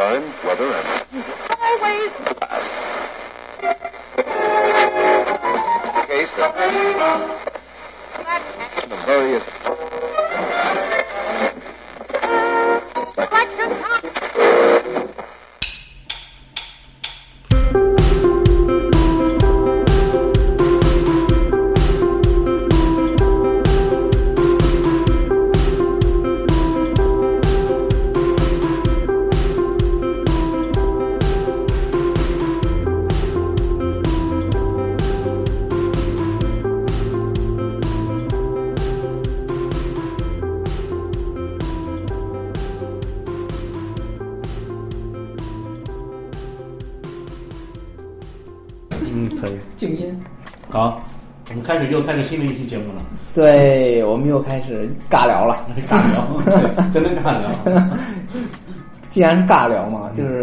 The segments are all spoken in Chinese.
time, weather, and Always. case of various 们又开始新的一期节目了，对我们又开始尬聊了。尬聊，对真的尬聊。既然是尬聊嘛，就是那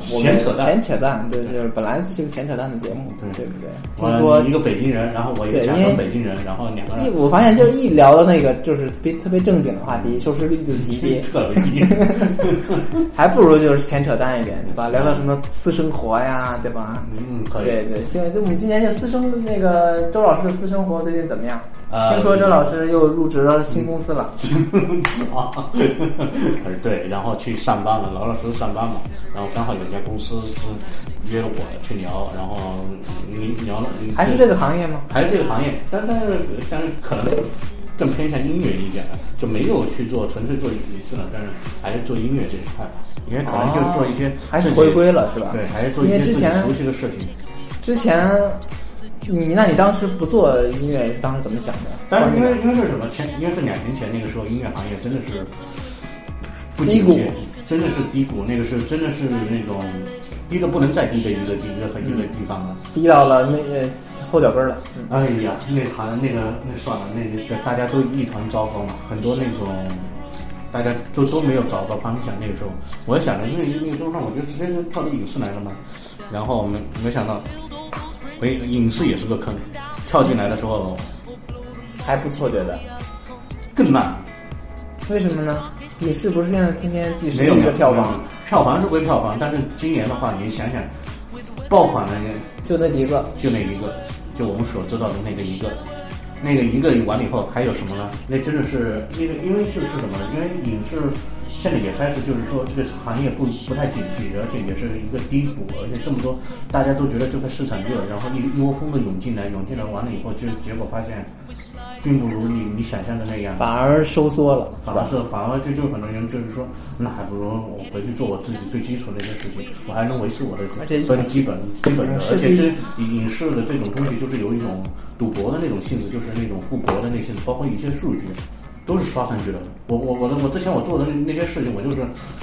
闲扯淡闲扯淡，对，就是本来就是个闲扯淡的节目，对对不对？我听说一个北京人，然后我一个假装北京人，然后两个一人我发现就一聊到那个就是特别特别正经的话题，收视率就极低，特别低。还不如就是闲扯淡一点，对吧？聊聊什么私生活呀，对吧？嗯，可以。对对，现在就我们今年就私生那个周老师的私生活最近怎么样？呃听说周老师又入职了新公司了，啊，呃对，然后去上班了，老老实实上班嘛。然后刚好有一家公司是约了我去聊，然后你聊了，还是这个行业吗？还是这个行业，但但是但是可能更偏向音乐一点了，就没有去做纯粹做影视了，但是还是做音乐这一块吧，因为可能就是做一些还是回归了是吧？对，还是做一些之前熟悉的事情。之前你那你当时不做音乐是当时怎么想的？但是因为因为是什么前，因为是两年前那个时候，音乐行业真的是不低谷，真的是低谷，那个是真的是那种低的不能再低的一个一个很一个地方了。低到了那个后脚跟儿了。嗯哎呀，那行那个那算了，那个大家都一团糟糕嘛，很多那种大家都都没有找到方向。那个时候，我想着，因为那个时候那我就直接就跳到影视来了嘛，然后没没想到，喂，影视也是个坑，跳进来的时候还不错，觉得。更慢。为什么呢？影视不是现在天天没有一个票房，票房是归票房，但是今年的话，你想想，爆款的就那几个，就那一个，就我们所知道的那个一个，那个一个完了以后还有什么呢？那真的是那个，因为就是什么呢？因为影视现在也开始就是说这个行业不不太景气，而且也是一个低谷，而且这么多大家都觉得这个市场热，然后一一窝蜂的涌进来，涌进来完了以后，就结果发现并不如你你想象的那样。反而收缩了，反而是反而就就很多人就是说，那还不如我回去做我自己最基础的一些事情，我还能维持我的而且本基本基本的嗯，而且这影视的这种东西就是有一种赌博的那种性质，就是那种富博的那性质，包括一些数据。都是刷上去的。我我我的我之前我做的那那些事情，我就是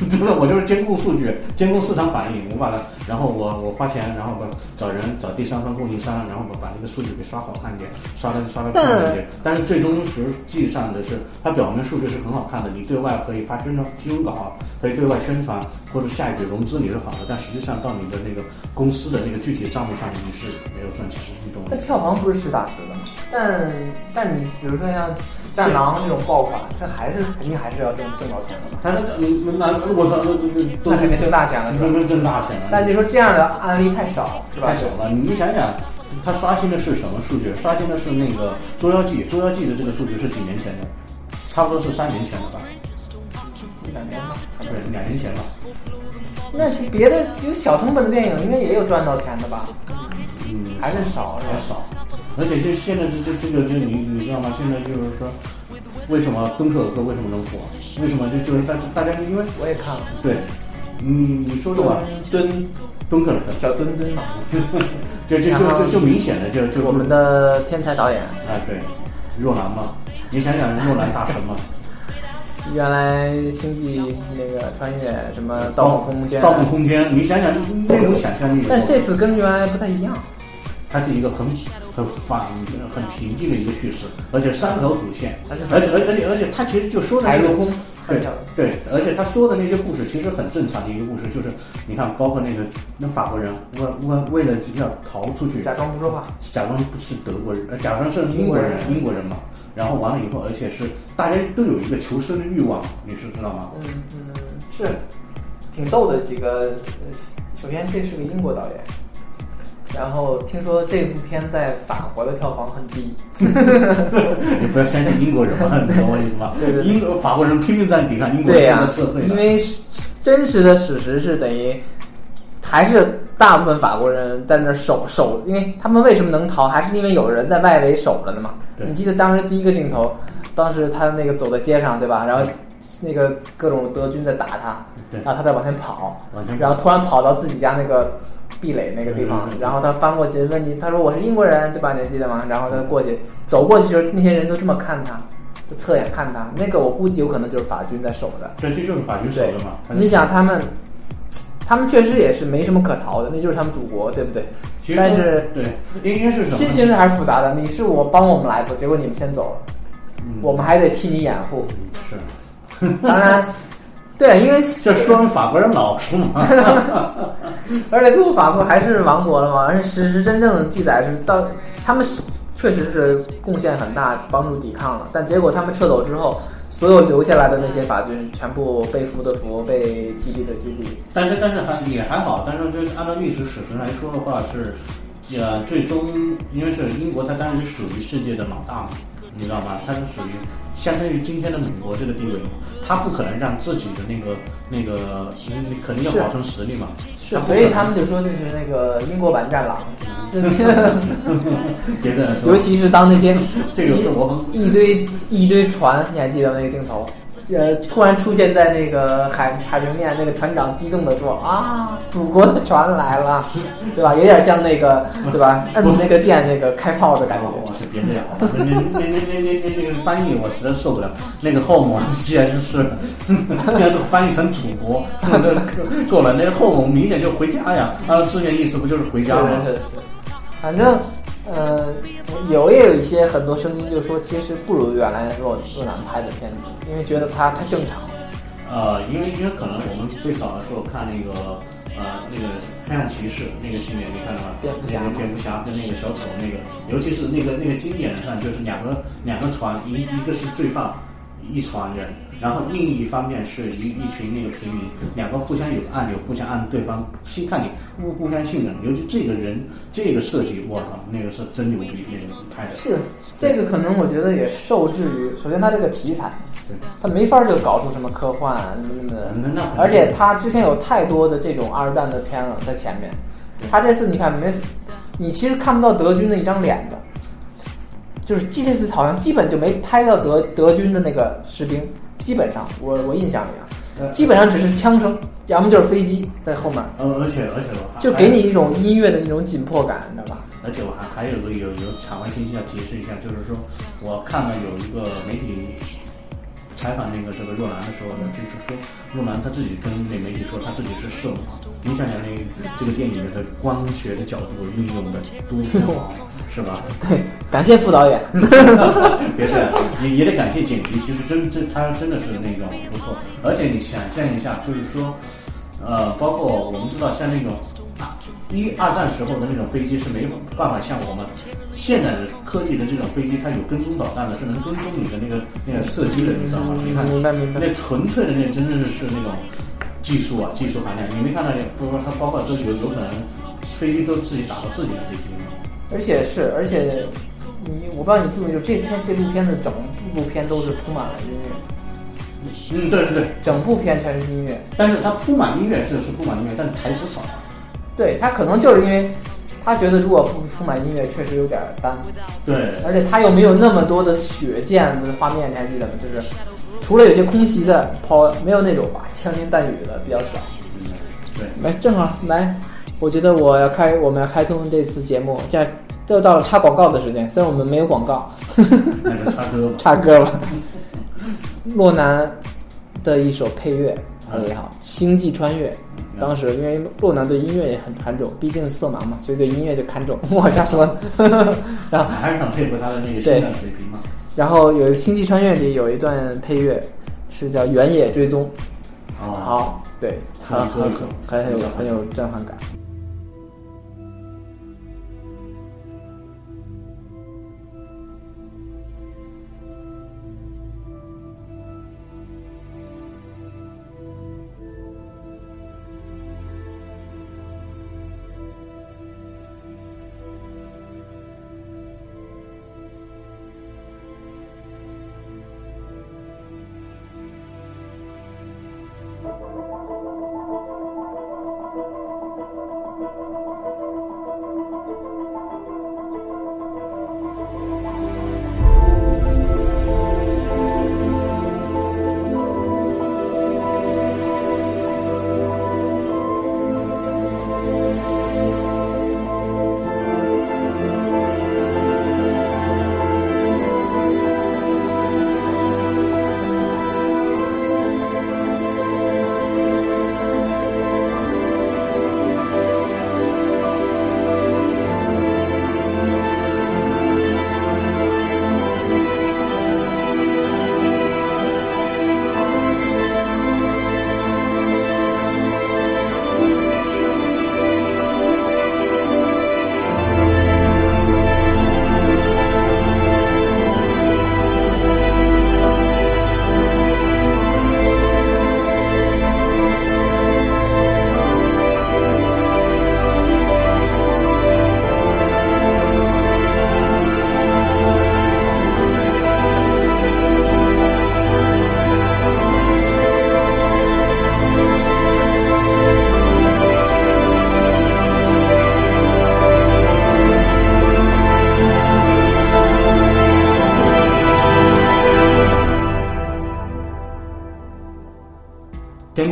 真的我就是监控数据，监控市场反应，我把它，然后我我花钱，然后把找人找第三方供应商，然后把把那个数据给刷好看一点，刷的刷的漂亮一点。但是最终实际上的是，它表面数据是很好看的，你对外可以发宣传新闻稿，可以对外宣传，或者下一笔融资你是好的，但实际上到你的那个公司的那个具体账目上你是没有赚钱的，你懂吗？那？票房不是实打实的吗？但但你比如说像《战狼》这种爆款，这还是肯定还是要挣挣到钱的嘛？他那嗯那那我操，那那那那肯定挣大钱了，是吧？真挣大钱了。但你说这样的案例太少，是吧？太少了。你想想，它刷新的是什么数据？刷新的是那个《捉妖记》，《捉妖记》的这个数据是几年前的？差不多是三年前的吧？一两年吧。对，两年前吧。那别的有小成本的电影，应该也有赚到钱的吧？嗯，还是少，还？少。而且现现在这这这个这你你知道吗？现在就是说，为什么敦刻尔克为什么能火？为什么就就是大大家因为我也看了，对，嗯你说说吧，敦敦刻尔克，叫敦敦嘛，就就就就就明显的就就我们的天才导演，啊对，若兰嘛，你想想若兰大神嘛。原来星际那个穿越什么盗梦空间，盗梦空间，你想想那种想象力，但这次跟原来不太一样。它是一个很很反很平静的一个叙事，而且山口主线，而且而且而且而且他其实就说的那个海陆空对对，而且他说的那些故事其实很正常的一个故事，就是你看，包括那个那法国人为为为了要逃出去，假装不说话，假装不是德国人，呃，假装是英国人，英国人嘛。然后完了以后，而且是大家都有一个求生的欲望，你是知道吗？嗯嗯，是挺逗的几个。呃首先，这是个英国导演，然后听说这部片在法国的票房很低。你不要相信英国人嘛，你懂我意思吗？对对对英国法国人拼命在抵抗，英国人撤退了。因为真实的史实是等于还是大部分法国人在那儿守守，因为他们为什么能逃，还是因为有人在外围守着呢嘛。你记得当时第一个镜头，当时他那个走在街上，对吧？然后那个各种德军在打他，然后他在往前跑，然后突然跑到自己家那个壁垒那个地方然后他翻过去问你，他说我是英国人，对吧？你还记得吗？然后他过去走过去的时候，那些人都这么看他，就侧眼看他。那个我估计有可能就是法军在守着。对，这就是法军守对的嘛。你想他们，他们确实也是没什么可逃的，那就是他们祖国，对不对？其实但是对，应该是什么？心情是还是复杂的。你是我帮我们来的，结果你们先走了，嗯我们还得替你掩护。是，当然，对，因为 这说明法国人老实嘛。而且最后法国还是亡国了嘛，而且史实真正的记载是到他们是确实是贡献很大，帮助抵抗了，但结果他们撤走之后。所有留下来的那些法军全部被俘的俘，被击毙的击毙。但是但是还也还好，但是就是按照历史史实来说的话是，呃，最终因为是英国，它当时属于世界的老大嘛，你知道吗？它是属于相当于今天的美国这个地位嘛，它不可能让自己的那个那个，你肯定要保存实力嘛。是所以他们就说这是那个英国版战狼，别这样说，尤其是当那些这个是我们一堆一堆船，你还记得那个镜头？呃，突然出现在那个海海平面，那个船长激动的说：“啊，祖国的船来了，对吧？有点像那个，对吧？摁那个键，那个开炮的感觉。我是别这样，那那那那那那那个翻译我实在受不了。那个 home 既然是 既然是翻译成祖国，那 够了。那个 home 明显就回家呀，啊，字面意思不就是回家吗？是是是，反正，呃，有也有一些很多声音就说，其实不如原来若若男拍的片子，因为觉得他太正常了。呃，因为因为可能我们最早的时候看那个呃那个黑暗骑士那个系列，你看到吗？蝙蝠侠蝙蝠侠跟那个小丑那个，尤其是那个那个经典的看，就是两个两个船，一一个是罪犯，一船人，然后另一方面是一一群那个平民，两个互相有按钮，互相按对方信看你互互相信任，尤其这个人这个设计，我操，那个是真牛逼，那个拍的。是，这个可能我觉得也受制于，首先他这个题材，对，他没法儿就搞出什么科幻啊什么的。而且他之前有太多的这种二战的片了在前面，他这次你看没，你其实看不到德军的一张脸的，就是这次好像基本就没拍到德德军的那个士兵，基本上我我印象里啊，呃基本上只是枪声，要么就是飞机在后面，嗯，而且而且就给你一种音乐的那种紧迫感，你知道吧？而且我还还有个有有场外信息要提示一下，就是说我看了有一个媒体采访那个这个若兰的时候呢，就是说若兰她自己跟那媒体说她自己是色盲，你想想那这个电影的光学的角度运用的多好，是吧？对，感谢副导演。别这样，也也得感谢剪辑，其实真真他真的是那种不错，而且你想象一下，就是说，呃，包括我们知道像那种啊一二战时候的那种飞机是没办法像我们现在的科技的这种飞机，它有跟踪导弹的，是能跟踪你的那个那个射击的，你知道吗？你看，明白明白那纯粹的那真正是那种技术啊，技术含量，你没看到？不是说它包括这有有可能飞机都自己打到自己的飞机吗？而且是，而且你我不知道你注意没注意，这天这部片子整部片都是铺满了音乐，嗯，对对对，整部片全是音乐。但是它铺满音乐是是铺满音乐，但是台词少。对他可能就是因为他觉得如果不充满音乐确实有点单，对，而且他又没有那么多的血溅的画面，你还记得吗？就是除了有些空袭的抛，没有那种吧枪林弹雨的比较少。嗯对，来，正好来，我觉得我要开我们要开通这次节目，这样又到了插广告的时间，虽然我们没有广告，那个插歌吧。插歌吧。洛南的一首配乐很好，《星际穿越》。当时因为洛南对音乐也很看重，毕竟是色盲嘛，所以对音乐就看重。我瞎说的。然后，还是很佩服他的那个欣赏水平嘛。然后有《星际穿越》里有一段配乐是叫《原野追踪》，哦，好，对，很很很很有很有震撼感。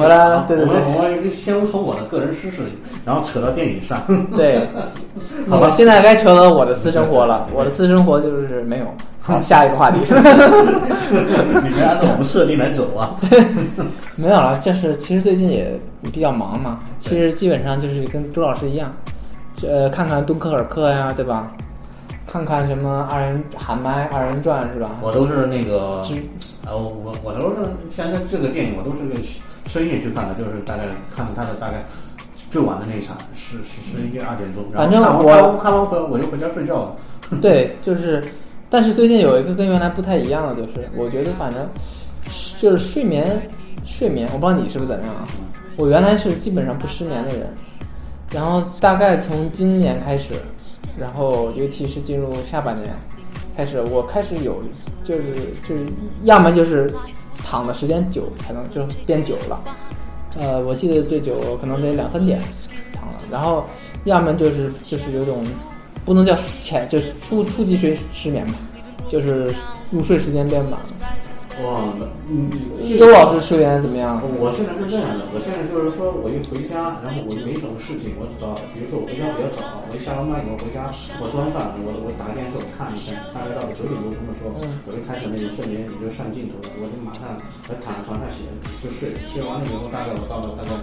了，对对对先从我的个人私事，然后扯到电影上。对。好吧，现在该扯到我的私生活了。我的私生活就是没有。好，下一个话题。你没按照我们设定来走啊？没有了，就是其实最近也比较忙嘛。其实基本上就是跟周老师一样，呃，看看敦刻尔克呀，对吧？看看什么二人喊麦、二人转是吧？我都是那个，呃，我我都是现在这个电影我都是个深夜去看的，就是大概看了他的大概最晚的那一场，十十十一二点钟。反正我看完回我就回家睡觉了。对，就是，但是最近有一个跟原来不太一样的，就是我觉得反正就是睡眠睡眠，我不知道你是不是怎么样啊？我原来是基本上不失眠的人，然后大概从今年开始。然后，尤其是进入下半年，开始我开始有，就是就是，要么就是躺的时间久才能就变久了，呃，我记得最久可能得两三点躺了。然后，要么就是就是有种不能叫浅，就是初初级睡失眠吧，就是入睡时间变晚了。哇，嗯，周老师睡眠怎么样？我现在是这样的，我现在就是说，我一回家，然后我就没什么事情，我早，比如说我回家比较早，我一下完班以后回家，我吃完饭，我我打开电视我看一下，大概到了九点多钟的时候，我就开始那个睡眠也就上镜头了，我就马上我躺在床上写就睡，写完了以后大概我到了大概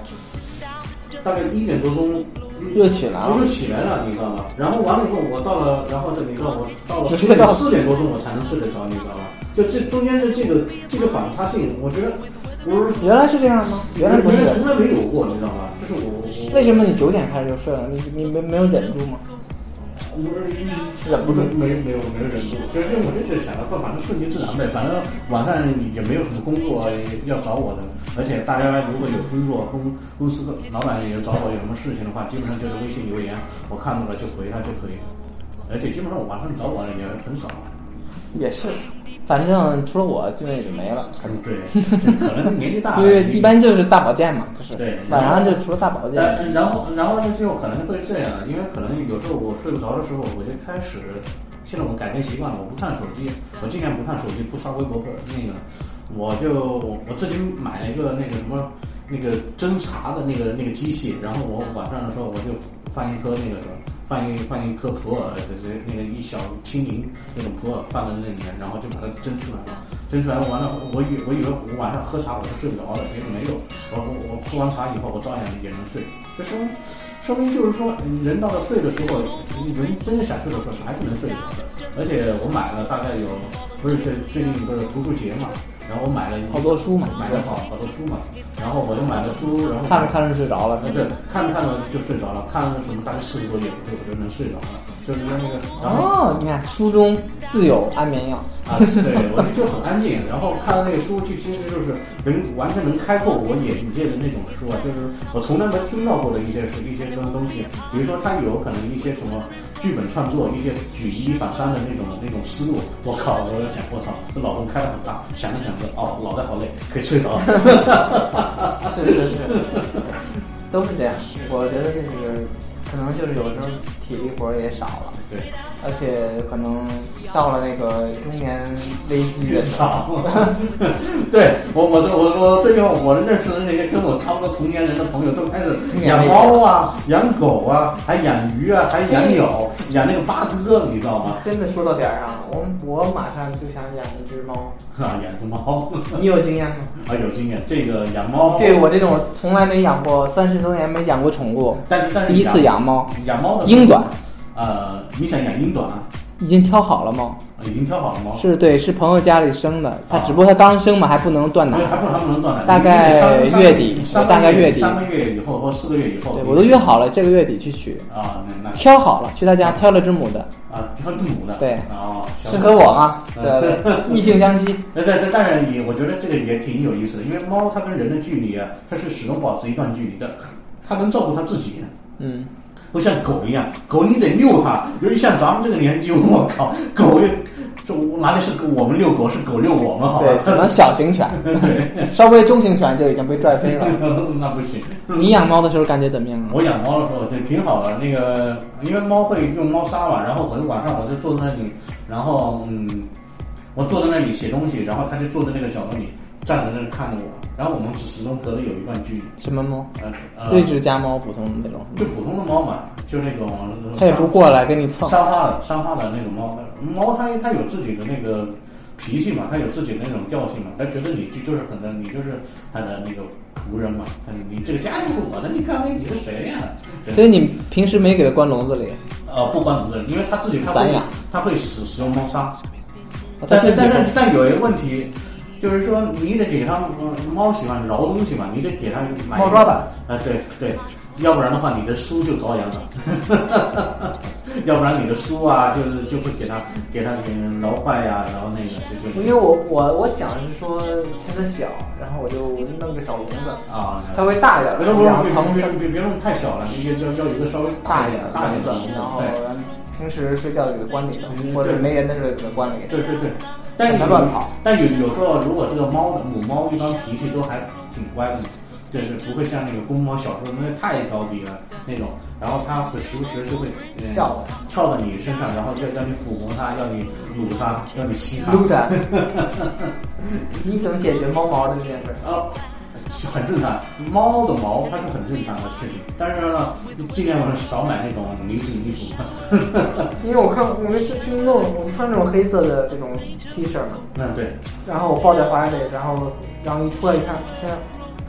大概一点多钟又起来了，又起来了，你知道吗？然后完了以后我到了，然后这你知道我到了四点四点多钟我才能睡得着，你知道吗？就这中间的这个这个反差性，我觉得我原来是这样吗？原来不是，从来没有过，你知道吗？就是我我为什么你九点开始就睡了？你你没没有忍住吗？忍不住，没没有没有忍住，就就我就是想着，反正顺其自然呗。反正晚上也没有什么工作要找我的，而且大家如果有工作，公公司的老板也找我有什么事情的话，基本上就是微信留言，我看到了就回他就可以。而且基本上我晚上找我的也很少。也是。反正除了我，基本也就没了。嗯，对，可能年纪大。因为一般就是大保健嘛，就是对。晚上就除了大保健。然后，然后呢，就可能会这样，因为可能有时候我睡不着的时候，我就开始，现在我改变习惯了，我不看手机，我尽量不看手机，不刷微博，不那个，我就我自己买了一个那个什么那个侦查的那个那个机器，然后我晚上的时候我就放一颗那个什么。放一放一颗普洱，就是那个一小青柠那种普洱放在那里面，然后就把它蒸出来了。蒸出来完了，我以我以为我晚上喝茶我就睡不着了，结果没有。我我我喝完茶以后，我照样也能睡。这说明说明就是说，人到了睡的时候，人真的想睡的时候还是能睡着的。而且我买了大概有，不是这最近不是读书节嘛。然后我买了好多书嘛，买了好好多书嘛。然后我就买了书，然后看着看着睡着了。对，看着看着就睡着了，看了什么大概四十多页，我就能睡着了。就是那个，然后你看书中自有安眠药啊，对，我就很安静。然后看到那个书，就其实就是能完全能开阔我眼界的那种书啊，就是我从来没听到过的一些是一些什么东西。比如说，它有可能一些什么剧本创作，一些举一反三的那种那种思路。我靠，我在想，我操，这脑洞开的很大。想着想着，哦，脑袋好累，可以睡着了。是是是，都是这样。我觉得这是。可能就是有时候体力活也少了，对，而且可能到了那个中年危机的时候，对我我我我最近我认识的那些跟我差不多同年人的朋友都开始养猫啊、养狗啊，还养鱼啊，还养鸟，养那个八哥，你知道吗？真的说到点儿上了，我我马上就想养一只猫。啊，养只猫，你有经验吗？啊，有经验，这个养猫，对我这种从来没养过，三十多年没养过宠物，但是但是第一次养。猫。养猫的英短，呃，你想养英短啊？已经挑好了猫，已经挑好了吗。是对，是朋友家里生的，他只不过他刚生嘛，还不能断奶，还不还不能断奶。大概月底，大概月底，三个月以后或四个月以后。对，我都约好了，这个月底去取啊。那挑好了，去他家挑了只母的啊，挑只母的。对哦，适合我吗？对对，异性相吸。那但但当然也，我觉得这个也挺有意思的，因为猫它跟人的距离啊，它是始终保持一段距离的，它能照顾它自己。嗯。不像狗一样，狗你得遛它。尤其像咱们这个年纪，我靠，狗这哪里是我们遛狗，是狗遛我们，好吧？可能小型犬，对，稍微中型犬就已经被拽飞了。那不行。你养猫的时候感觉怎么样？我养猫的时候对挺好的。那个，因为猫会用猫砂嘛，然后我就晚上我就坐在那里，然后嗯，我坐在那里写东西，然后它就坐在那个角落里。站在那儿看着我，然后我们始终隔得有一段距离。什么猫？呃呃，对峙家猫，普通的那种。就普通的猫嘛，就那种它也不过来跟你蹭。沙发的沙发的那种猫，猫它它有自己的那个脾气嘛，它有自己的那种调性嘛，它觉得你就就是可能你就是它的那个仆人嘛，你这个家就是我的，你看看你是谁呀、所以你平时没给它关笼子里？呃，不关笼子里，因为它自己它会，它会使使用猫砂。但是但是但有一个问题，就是说你得给它呃猫喜欢挠东西嘛，你得给它买猫抓板。啊、对对，要不然的话你的书就遭殃了。要不然你的书啊，就是就会给它给它给挠坏呀、然后那个就就因为我我我想是说趁它小，然后我就弄个小笼子，啊，稍微大一点两层别别别别弄太小了，要要要有一个稍微大一点大一点的笼子，然后。平时睡觉给它关里头嗯，或者没人的时候给它关里。对对对，但是乱跑。但有有时候，如果这个猫的母猫一般脾气都还挺乖的嘛，对对，不会像那个公猫小时候那太调皮了那种，然后它会时不时就会、呃、叫我跳到你身上，然后要要你抚摸它，要你撸它，要你吸它。撸它。你怎么解决猫毛的这件事？啊，很正常，猫的毛它是很正常的事情，但是呢，尽量少买那种呢子衣服。因为我看我们是去弄，我穿那种黑色的这种 T 恤嘛，嗯，对，然后我抱在怀里，然后然后一出来一看，天啊，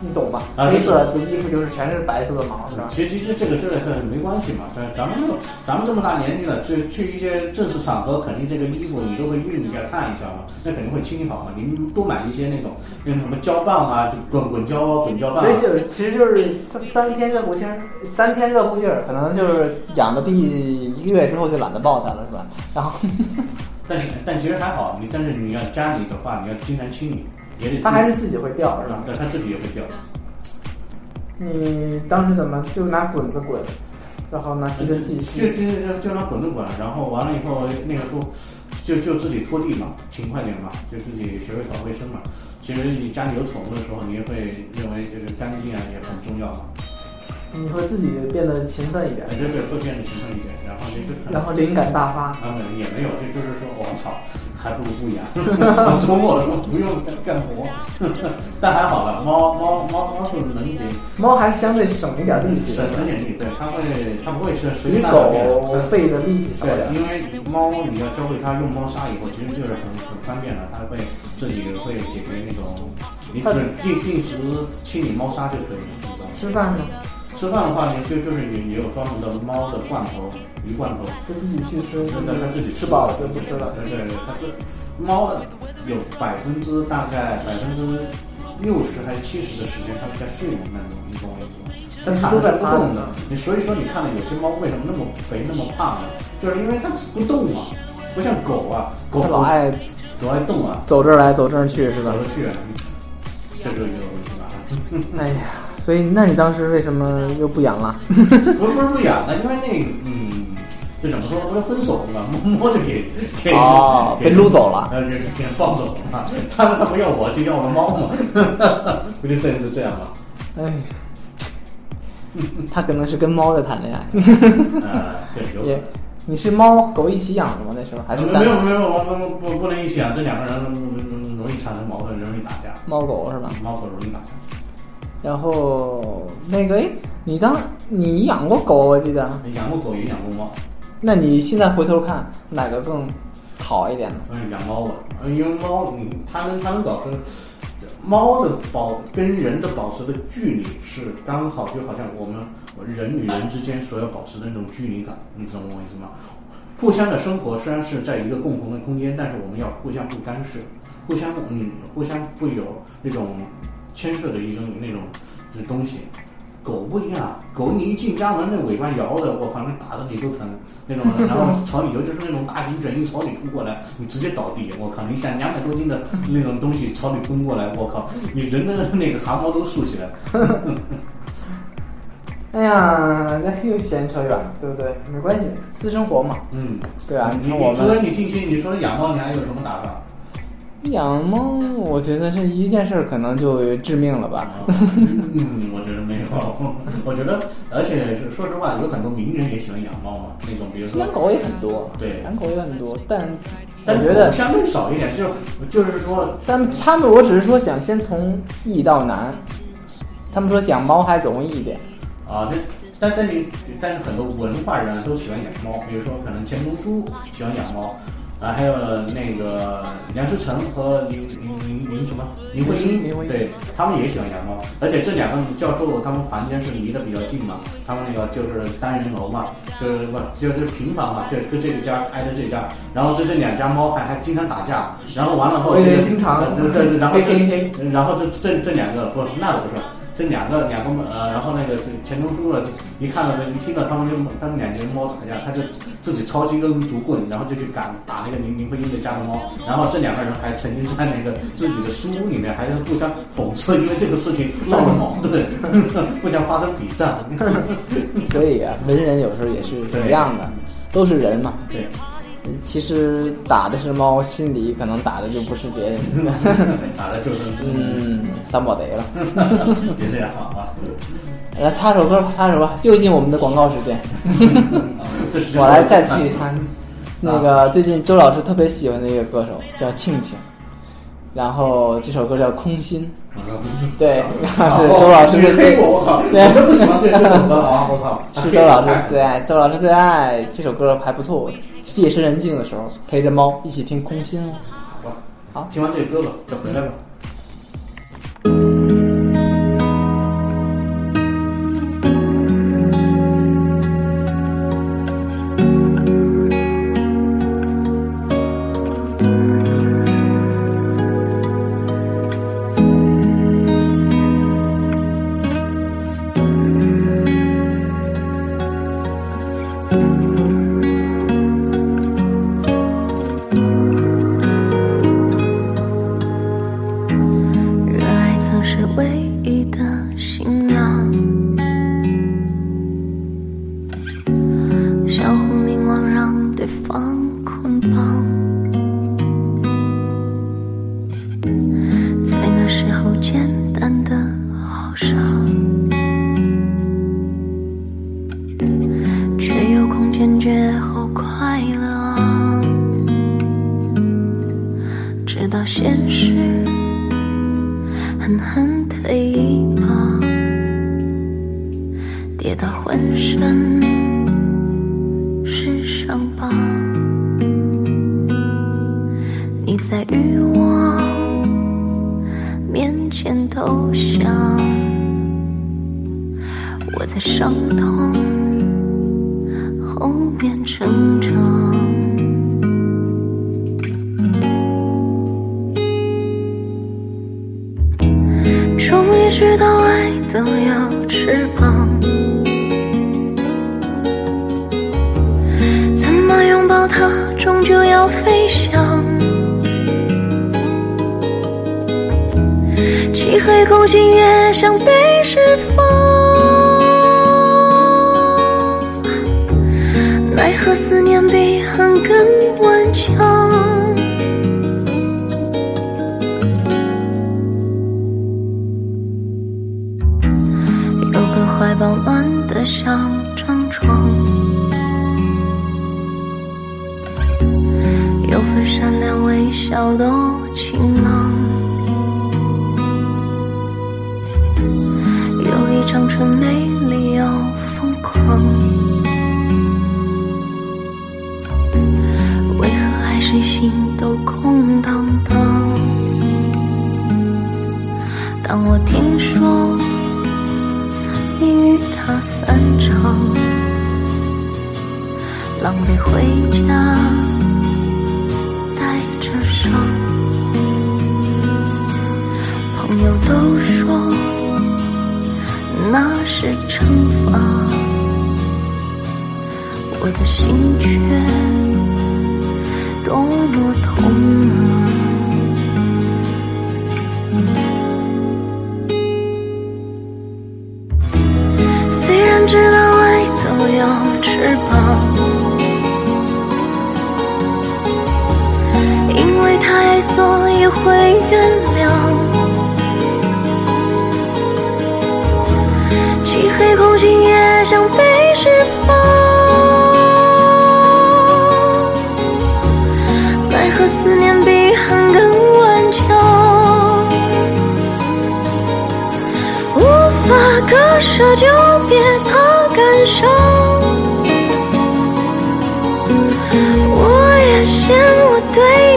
你懂吧？啊黑色的衣服就是全是白色的毛，是吧？其实其实这个这个这个没关系嘛，这咱们这咱们这么大年纪了，去去一些正式场合，肯定这个衣服你都会熨一下、烫一下嘛，那肯定会清理好嘛。您多买一些那种那种什么胶棒啊，就滚滚胶啊、滚胶棒、啊。所以就是其实就是三三天热乎劲儿，三天热乎劲儿，可能就是养的第一个月之后就懒得抱它了，是吧？然后 但是但其实还好，你但是你要家里的话，你要经常清理，它还是自己会掉，是吧？对，它自己也会掉。你当时怎么就拿滚子滚，然后拿吸尘器就吸？就就就拿滚子滚，然后完了以后那个时候就就自己拖地嘛，勤快点嘛，就自己学会搞卫生嘛。其实你家里有宠物的时候，你也会认为就是干净啊也很重要嘛。你会自己变得勤奋一点哎，，对对，会变得勤奋一点，然后就就然后灵感大发。啊没也没有，就就是说我操，还不如不养。周末的时候不用干干活，但还好了，猫猫猫猫是能给猫还是相对省一点力气省的，省点力，对，它会它不会是随比地大小费的力气少对，点。因为猫你要教会它用猫砂以后，其实就是很很方便了，它会自己会解决那种，你它只定定时清理猫砂就可以了，你知道吗？吃饭呢，吃饭的话，你就就是也也有专门的猫的罐头，鱼罐头，就自己去吃，那它自己吃饱了就不吃了。对对对，它是猫有百分之大概百分之六十还是七十的时间，它是在睡眠当中，你懂我意思吗？它躺着是不动的，你所以说你看到有些猫为什么那么肥那么胖呢？就是因为它不动啊，不像狗啊，狗它老爱狗爱动啊，走这儿来走这儿去，是吧？走着去啊，这就有问题了。哎呀，所以那你当时为什么又不养了？不是不是不养了，因为那个嗯，就怎么说？不是分手了嘛，摸着给给哦给撸走了呃，给给人抱走了嘛。他他不要我，就要了猫嘛，不就真是这样吗？哎，他可能是跟猫在谈恋爱。呃，对，有你是猫狗一起养的吗？那时候还是没有没有，我们不不能一起养，这两个人嗯容易产生矛盾，容易打架，猫狗是吧？猫狗容易打架。然后那个，哎，你当你养过狗，我记得。养过狗也养过猫，那你现在回头看，哪个更好一点呢？嗯，养猫吧，嗯，因为猫，嗯，它跟它能保持猫的保跟人的保持的距离是刚好，就好像我们人与人之间所要保持的那种距离感，你懂我意思吗？互相的生活虽然是在一个共同的空间，但是我们要互相不干涉，互相嗯，互相不有那种牵涉的一种那种就是东西。狗不一样，狗你一进家门，那尾巴摇的，我反正打的你都疼那种，然后 朝你，尤其是那种大型犬一朝你扑过来，你直接倒地，我靠！你想两百多斤的 那种东西朝你扑过来，我靠！你人的 那个汗毛都竖起来。哎呀，那又闲扯远了，对不对？没关系，私生活嘛，嗯，对啊。你除了你近期你说养猫，你还有什么打算？养猫，我觉得这一件事儿可能就致命了吧。嗯，我觉得没有，我觉得，而且是说实话，有很多名人也喜欢养猫嘛，那种比如说养狗也很多，对养狗也很多，但但我觉得相对少一点，就就是说，但他们我只是说想先从易到难，他们说养猫还容易一点。啊，这但但你但是很多文化人都喜欢养猫，比如说可能钱钟书喜欢养猫，啊，还有那个梁思成和林林林林什么林徽因对他们也喜欢养猫，而且这两个教授他们房间是离得比较近嘛，他们那个就是单人楼嘛，就是不就是平房嘛，就跟这个家挨着这家，然后这这两家猫还还经常打架，然后完了后对这个经常对对对，然后这然后这这这两个不那都不是。这两个两个呃，然后那个这钱钟书了，一看到这一听到他们就他们两只猫打架，他就自己抄起一根竹棍，然后就去赶打那个林林徽因的家的猫。然后这两个人还曾经在那个自己的书里面还是互相讽刺，因为这个事情闹了矛盾，互相发生笔战。所以啊，文人有时候也是一样的，都是人嘛。对，其实打的是猫，心里可能打的就不是别人。打的就是嗯，三宝贼了。别这样啊！来插首歌吧，插首吧，就进我们的广告时间。我来再去插。那个最近周老师特别喜欢的一个歌手叫庆庆，然后这首歌叫《空心》。对，是周老师的最你黑我，我靠！我真不喜欢这这首歌啊！我靠，是周老师最爱，周老师最爱这首歌还不错。夜深人静的时候，陪着猫一起听《空心》哦。好吧，好听完这歌吧，就回来吧。热都有翅膀，怎么拥抱它，终究要飞翔。漆黑空心也想被释放，奈何思念比恨更顽强。像张床，有份善良微笑的晴朗，有一张纯美丽又疯狂，为何爱谁心回家带着伤朋友都说那是惩罚。我的心却多么痛啊虽然知道爱都有翅膀所以会原谅。漆黑空心也想被释放，奈何思念比恨更顽强，无法割舍就别怕感伤。我也嫌我对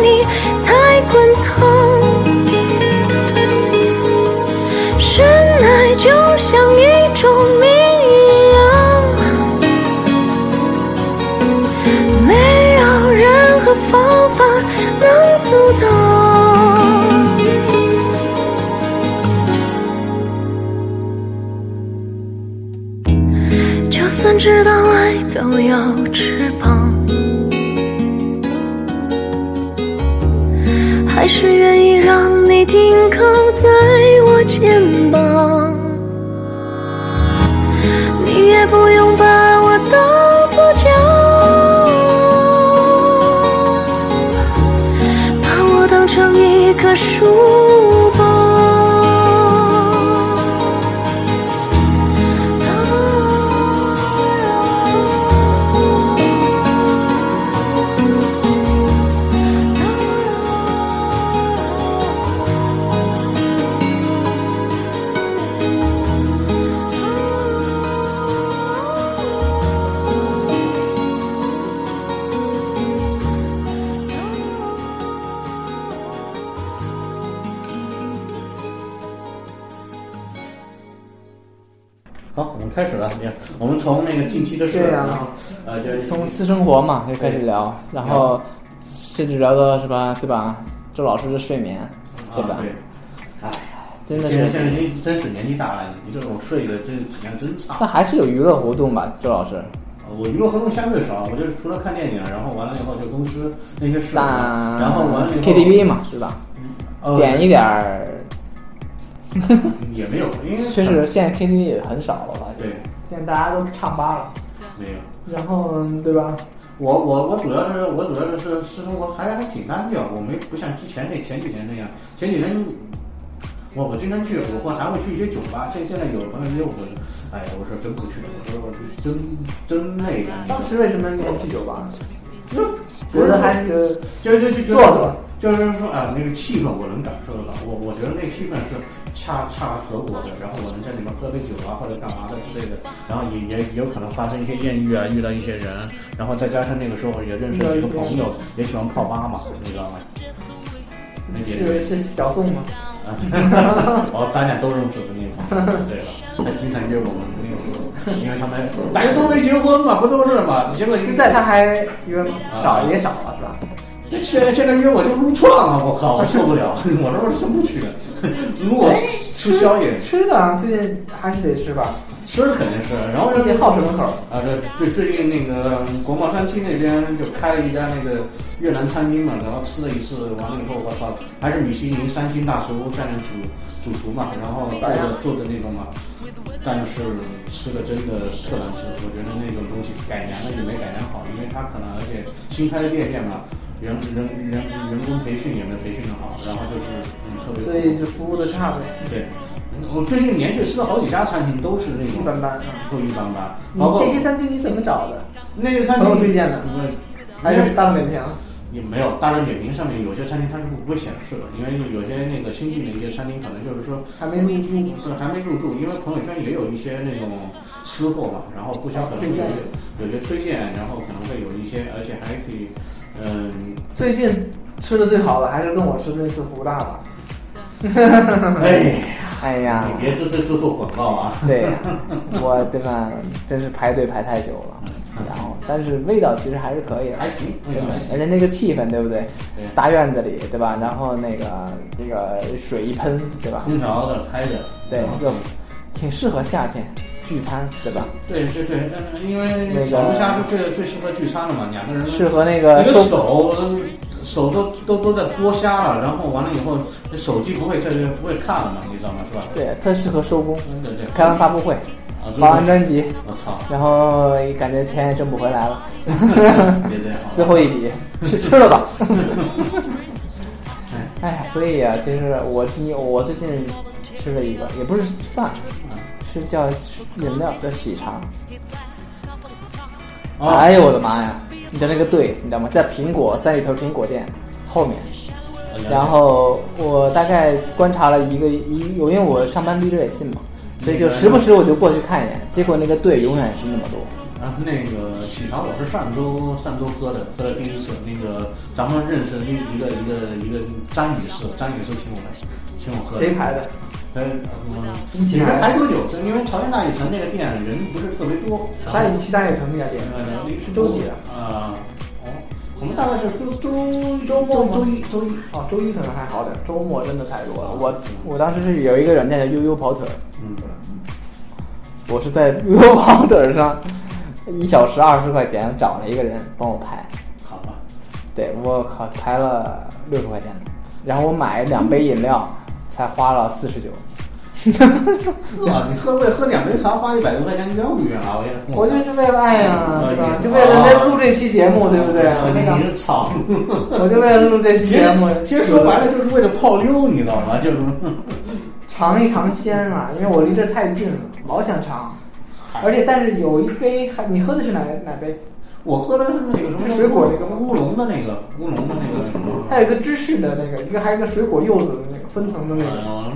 树那个近期的事，对呀然后呃，就从私生活嘛就开始聊，然后甚至聊到是吧，对吧？周老师的睡眠，对吧啊？对，哎，真的现在现在是，真真是年纪大了，你这种睡的真质量真差。那还是有娱乐活动吧，周老师。呃我娱乐活动相对少，我就是除了看电影，然后完了以后就公司那些事，那然后完了以后 KTV 嘛，是吧？呃点一点儿，也没有，因为确实现在 KTV 也很少了，我发现。对现在大家都唱吧了，没有。然后对吧？我我我主要是我主要是私生活还还挺单调，我没不像之前那前几年那样，前几年我我经常去，我会还会去一些酒吧。现现在有朋友约我，哎呀，我说真不去了，我说我真真累啊。当时为什么愿意去酒吧？觉得还是就就就就做做就是说啊，那个气氛我能感受得到，我我觉得那个气氛是恰恰合我的，然后我能在里面喝杯酒啊或者干嘛的之类的，然后也也有可能发生一些艳遇啊，遇到一些人，然后再加上那个时候也认识了几个朋友，也喜欢泡吧嘛，你知道吗？是是小宋吗？啊，哦，咱俩都认识的那种。对了，他经常约我们那个时候，因为他们大家都没结婚嘛，不都是嘛？结果现在他还约吗？啊少也少了是吧？现在现在约我就撸串了，我靠，我受不了，我说我真不去了。如果哎吃宵夜，吃的啊最近还是得吃吧，吃的肯定是，然后最近好吃门口。啊，这最最近那个国贸三期那边就开了一家那个越南餐厅嘛，然后吃了一次，完了以后我操，还是米其林三星大厨在那主主厨嘛，然后做的做的那种嘛，但是吃的真的特难吃，我觉得那种东西改良了也没改良好，因为他可能而且新开的店面嘛，人人人人工培训也没培训的好，然后就是嗯特别所以就服务的差呗，对，我最近连续吃了好几家餐厅，都是那种一般般啊。都一般般，你包括这些餐厅你怎么找的？那些餐厅朋友推荐的嗯还是大众点评？也没有大众点评上面有些餐厅它是不会显示的，因为有些那个新进的一些餐厅可能就是说还没入住？对还没入住，因为朋友圈也有一些那种私货嘛，然后互相可能会有些有些推荐，然后可能会有一些，而且还可以，嗯，最近吃的最好的还是跟我吃的那次胡大吧。哎，哎呀你，别这这做做广告啊，对呀，我对吧？真是排队排太久了。然后，但是味道其实还是可以的，还行，而且那个气氛，对不对？对大院子里，对吧？然后那个那个水一喷，对吧？空调的开着，对挺适合夏天聚餐，对吧？对对对，嗯因那个为小龙虾是最最适合聚餐的嘛，两个人适合那个你的收手都都都在剥虾了，然后完了以后手机不会这就不会看了嘛，你知道吗？是吧？对，特适合收工。嗯对对，开完发布会，啊，发完专辑，我操，然后感觉钱也挣不回来了，最后一笔去吃了吧。哎呀，所以啊，其实我你我最近吃了一个，也不是饭，是叫饮料，叫喜茶。啊，哎呦我的妈呀！你知道那个队，你知道吗？在苹果三里屯苹果店，后面。呃然后我大概观察了一个一，因为我上班离这也近嘛，所以就时不时我就过去看一眼。结果那个队永远是那么多。啊，那个喜茶我是上周上周喝的，喝的第一次。那个咱们认识的一一个一个一个张女士，张女士请我们请我喝的。谁排的？呃，嗯，一起排你们排多久？因为朝鲜大悦城那个店人不是特别多。大你去大悦城那家店呃，是周几的？啊，哦，我们大概是周周周末吗周一周一。哦，周一可能还好点，周末真的太多了。我我当时是有一个软件叫悠悠跑腿儿，嗯，我是在 悠悠跑腿儿上一小时二十块钱找了一个人帮我排，好吧。对我靠排了六十块钱，然后我买两杯饮料才花了四十九。哇，你喝为喝两杯茶花一百多块钱，冤不冤啊？我也我就是为了爱呀，对吧？哎就为了那录这期节目，对不对？啊那个你是操！我就为了录这期节目，其实说白了就是为了泡妞，你知道吗？就是尝一尝鲜啊，因为我离这太近了，老想尝。而且，但是有一杯，还你喝的是哪哪杯？我喝的是那个什么水果那个乌龙的那个乌龙的那个。还有一个芝士的那个，一个还有一个水果柚子的那个分层的那个，呃，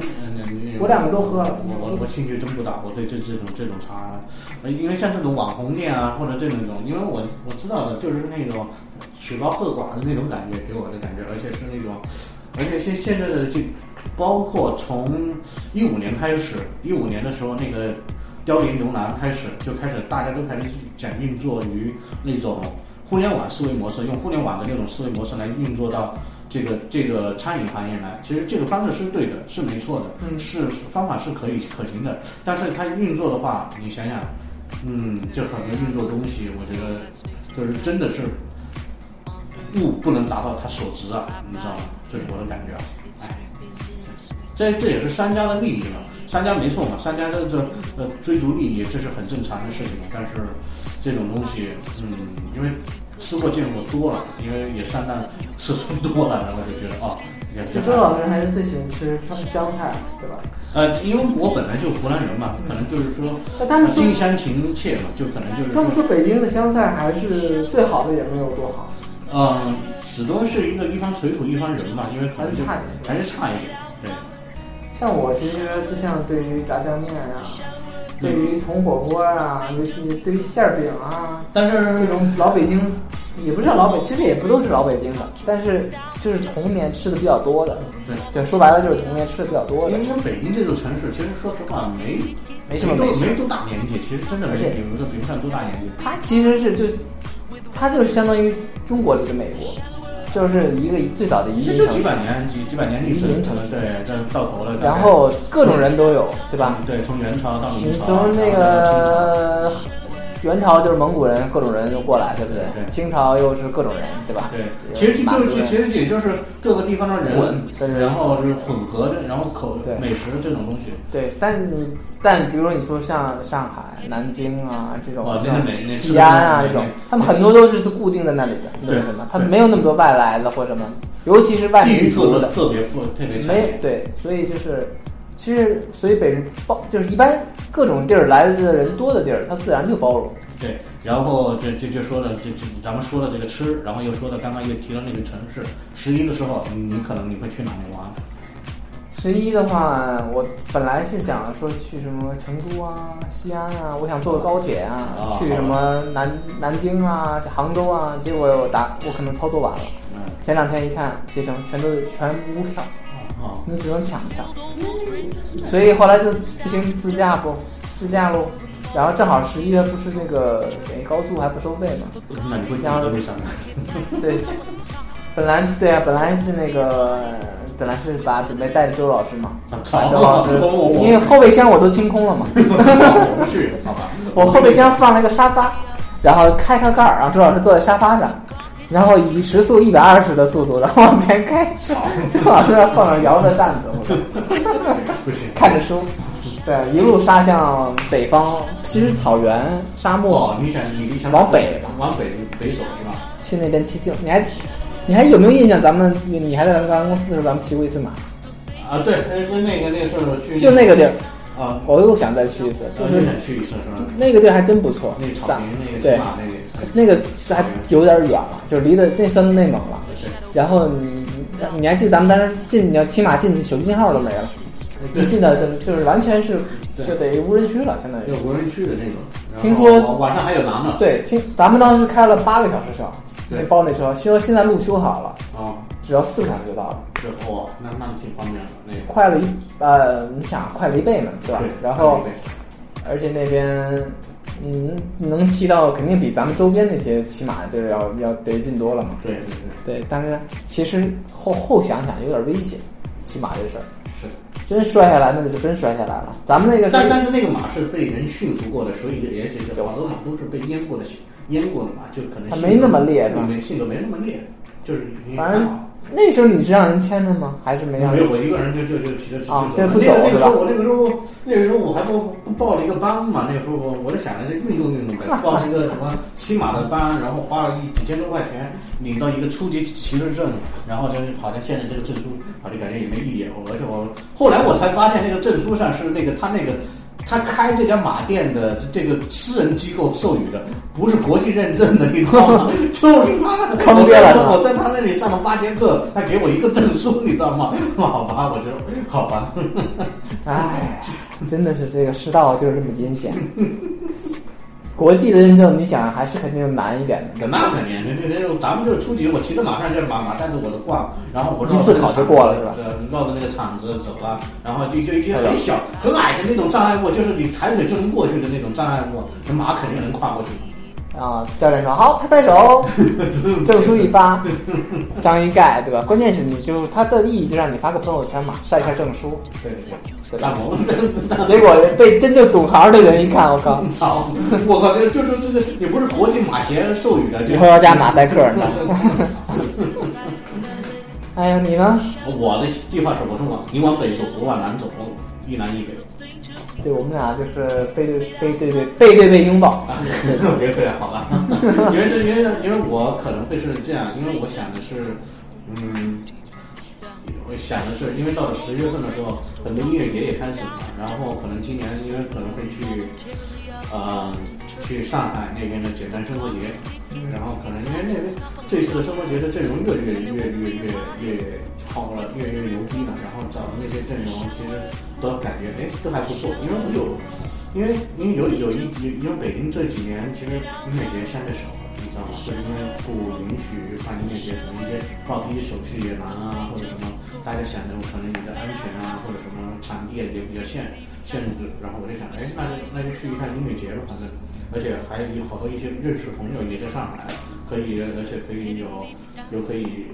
我两个都喝了。我我我兴趣真不大，我对这这种这种茶，呃因为像这种网红店啊，或者这种种，因为我我知道的就是那种曲高和寡的那种感觉，给我的感觉，而且是那种，而且现现在的就，包括从一五年开始，一五年的时候那个凋零牛腩开始就开始大家都开始讲运作于那种互联网思维模式，用互联网的那种思维模式来运作到。这个这个餐饮行业来，其实这个方式是对的，是没错的，嗯是是方法是可以可行的，但是它运作的话，你想想，嗯，就很多运作东西，我觉得就是真的是物不能达到它所值啊，你知道吗？这是我的感觉啊，哎，这这也是商家的利益了，商家没错嘛，商家的这呃追逐利益，这是很正常的事情嘛，但是这种东西，嗯，因为吃过见过多了，因为也上当吃出多了，然后就觉得哦，也其实周老师还是最喜欢吃川湘菜，对吧？呃，因为我本来就湖南人嘛，可能就是说那他们说金香情切嘛，就可能就是他们说，北京的湘菜还是最好的，也没有多好。嗯，始终是一个一方水土一方人嘛，因为还是差一点还是差一点，对，像我其实就像对于炸酱面啊，对于铜火锅啊，尤其对于馅儿饼啊，但是这种老北京，也不是老北，其实也不都是老北京的，但是就是童年吃的比较多的，对。就说白了就是童年吃的比较多的因。为北京这座城市，其实说实话没没什么多没多大年纪，其实真的没而且比如说比不上多大年纪。它其实是就，它就是相当于中国里的美国，就是一个最早的移民城市，百年几几百年历史移民城市对，这到头了。然后各种人都有，对吧？对，从元朝到明朝，从那个元朝就是蒙古人，各种人就过来，对不对？对清朝又是各种人，对吧？对，其实就就其实也就是各个地方的人然后是混合着，然后口对美食这种东西。对，但你但比如说你说像上海、南京啊这种西安啊这种，他们很多都是固定在那里的，你懂对什么？他们没有那么多外来的或什么，尤其是外地域民族的，特别富特别。没对，所以就是，其实所以北人包就是一般各种地儿来的人多的地儿，它自然就包容。对，然后这这就说了，这这咱们说了这个吃，然后又说了刚刚又提了那个城市。十一的时候，你你可能你会去哪里玩？十一的话，我本来是想说去什么成都啊、西安啊，我想坐个高铁啊，啊去什么南南京啊、杭州啊，结果我打我可能操作晚了。嗯前两天一看，携程全都全无票，啊你只能抢票，所以后来就不行，自驾不，自驾喽。然后正好十一月不是那个给高速还不收费嘛？那你会像德为啥呢？对，本来对啊，本来是那个，本来是把准备带着周老师嘛，把周老师因为后备箱我都清空了嘛？我后备箱放了一个沙发，然后开开盖儿，然后周老师坐在沙发上，然后以时速一百二十的速度，然后往前开，就老师在后面摇着扇子，不行，看着书，对，一路杀向北方，其实草原、沙漠，哦，你想你你想往北往北北走是吧？去那边骑行，你还你还有没有印象？咱们你你还在咱们公司的时候，咱们骑过一次马，啊，对，那那那个那个时候去就那个地儿，啊，我又想再去一次，就是想去一次是吧？那个地儿还真不错，那个草咱坪那个骑对马那个，那个是还有点远了，就是离的那算内蒙了。然后你你还记得咱们当时进，你要骑马进去，手机信号都没了，一进到就就是完全是就等于无人区了，相当于有。无人区的那种。听说晚晚上还有狼呢。对，听咱们当时开了八个小时车，那包那车，听说现在路修好了，啊，只要四个小时就到了，对哇，那那挺方便的那个。快了一呃，你想快了一倍呢，对吧？对，然后而且那边嗯能骑到肯定比咱们周边那些骑马就是要要得劲多了嘛。对对对，对，但是其实后后想想有点危险，骑马这事儿，是。真摔下来那就真摔下来了。咱们那个是但但是那个马是被人驯服过的，所以也这个好多马都是被阉过的，阉过的马就可能它没那么烈是吧没性格没那么烈，就是反正那时候你是让人牵着吗？还是没让？没有我一个人就就就骑着骑啊就走了。那个那个时候我那个时候那个时候我还不不报了一个班嘛，那个时候我我就想着这运动运动呗，报了一个什么骑马的班，然后花了一几千多块钱领到一个初级骑士证，然后就好像现在这个证书好像感觉也没意义，而且我后来我才发现那个证书上是那个他那个。他开这家马店的这个私人机构授予的，不是国际认证的，你知道吗？就是他坑爹了我在他那里上了八节课，他给我一个证书，你知道吗？好吧，我就好吧。哎，真的是这个世道就是这么阴险。国际的认证，你想还是肯定难一点的。那肯定，那那那咱们就是初级，我骑着马上就是马马带着我就挂，然后我绕一次考就过了是吧对，绕着那个场子走了，然后就就一些很小、很矮的那种障碍物，就是你抬腿就能过去的那种障碍物，那马肯定能跨过去。啊，教练说好，拍拍手，证书一发，章一盖，对吧？关键是你就是它的意义，就让你发个朋友圈嘛，晒一下证书，对对对，对吧？大萌，那结果被真正懂行的人一看，我靠，操！我靠，这就是这个也不是国际马协授予的，就以后要加马赛克？哎呀，你呢？我的计划是，我说我你往北走，我往南走，一南一北。对我们俩就是背对背对对背对背拥抱，啊，我觉得这样好 吧，因为是因为因为我可能会是这样，因为我想的是，嗯，我想的是，因为到了十月份的时候，很多音乐节也开始了，然后可能今年因为可能会去，呃，去上海那边的简单生活节，然后可能因为那边这次的生活节的阵容越越越越越越好了，越越牛逼了，然后找的那些阵容其实都感觉哎都还不错，因为我有。因为因为有有一因为北京这几年其实音乐节相对少了，你知道吗？就是因为不允许办音乐节，可能一些报批手续也难啊，或者什么，大家想着可能你的安全啊，或者什么场地也比较限限制。然后我就想，哎，那就那就去一趟音乐节吧，反正而且还有好多一些认识的朋友也在上海，可以而且可以有有可以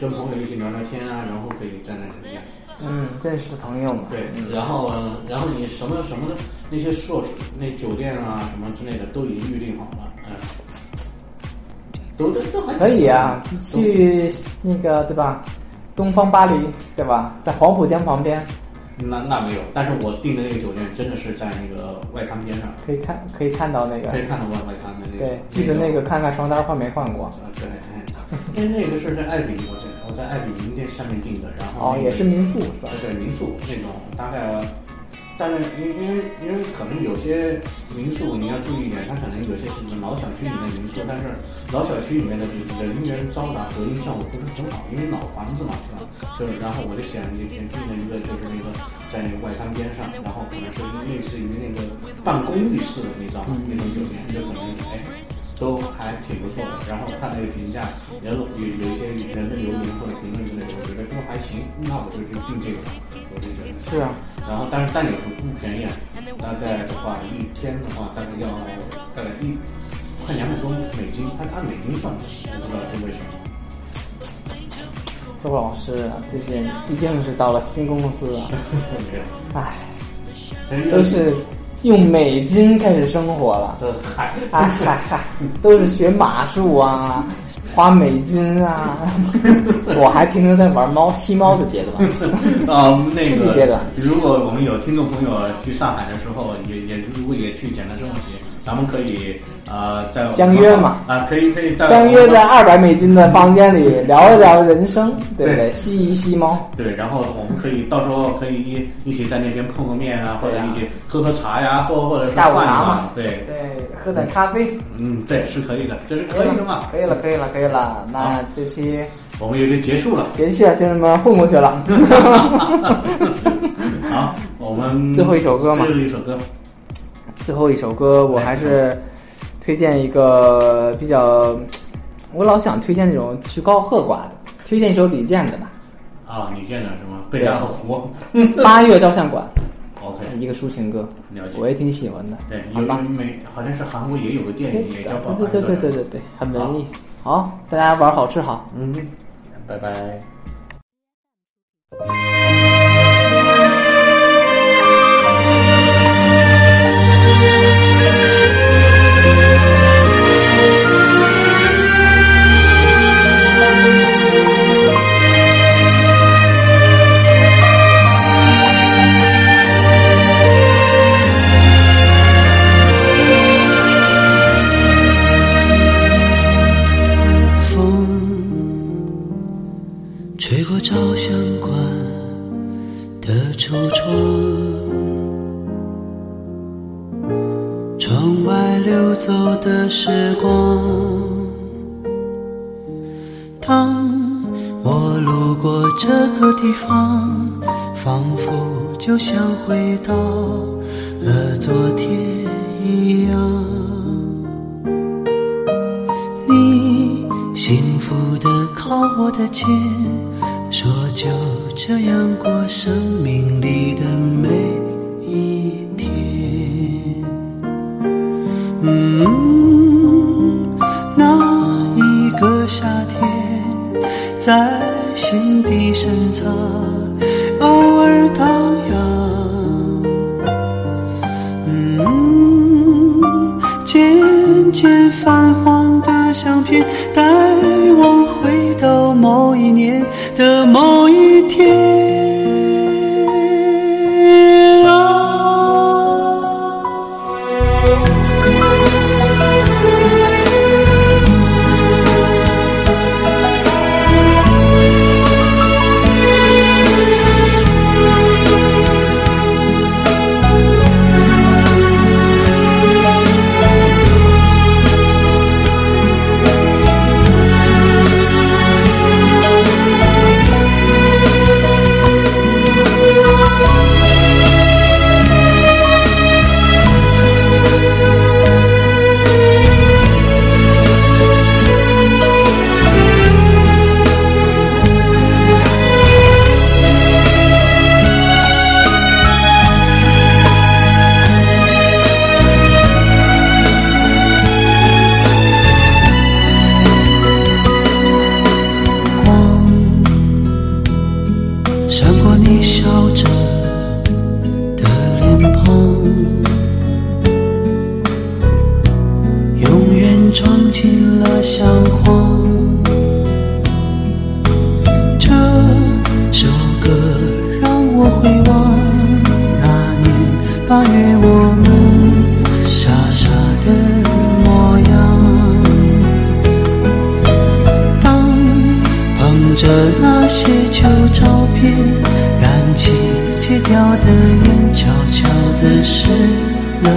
跟朋友一起聊聊天啊，然后可以在那里面。嗯，认识的朋友嘛，对嗯，然后然后你什么什么的那些设施、那酒店啊什么之类的都已经预定好了，嗯，都都都还可以啊，去那个对吧？东方巴黎对吧？在黄浦江旁边，那那没有，但是我订的那个酒店真的是在那个外滩边上，可以看可以看到那个可，以看到外外滩的那个。对，记得那个看看床单换没换过。呃，对，因为那个是在爱彼，我在我在爱彼名店下面订的，然后、哦，也是民宿是吧？对对，民宿那种大概，但是因因为因为可能有些民宿你要注意一点，它可能有些是老小区里面的民宿，但是老小区里面的人员嘈杂隔音效果不是很好，因为老房子嘛，是吧？就是然后我就选以前订了一个就是那个在那个外滩边上，然后可能是类似于那个办公浴室的，那种？那种酒店就可能哎。都还挺不错的，然后看那个评价，有有有一些人的留言或者评论之类的，我觉得都还行，那我就去订这个吧，我就觉得。是啊，然后但是但也不不便宜啊，大概的话一天的话大概要大概一快两百多美金，它按美金算的，我不知道是为什么。周老师，最近毕竟是到了新公司啊，没有，唉，都是用美金开始生活了。嗨嗨，哎嗨嗨，都是学马术啊，花美金啊，我还停留在玩猫吸猫的阶段。啊，那个阶段，如果我们有听众朋友去上海的时候，也也如果也去简单生活节，咱们可以呃在相约嘛啊，可以可以在相约在二百美金的房间里聊一聊人生，对不对？对吸一吸猫，对，然后我们可以到时候可以一一起在那边碰个面啊，或者一起喝喝茶呀，或或者是下午茶嘛对，对，喝点咖啡，嗯，对，是可以的，这是可以的嘛。可以了，可以了，可以了。那这期我们也就结束了。别去了，就这么混过去了。好，我们最后一首歌嘛最后一首歌，最后一首歌，我还是推荐一个比较，我老想推荐那种曲高和寡的，推荐一首李健的吧，啊，李健的什么？贝加尔湖。《八月照相馆 OK，》一个抒情歌，了解。我也挺喜欢的。对，有好吧，美好像是韩国也有个电影也叫《对对对对对对对，很文艺。好，大家玩好吃好，嗯，拜拜。一天。着那些旧照片，燃起戒掉的烟，悄悄的湿了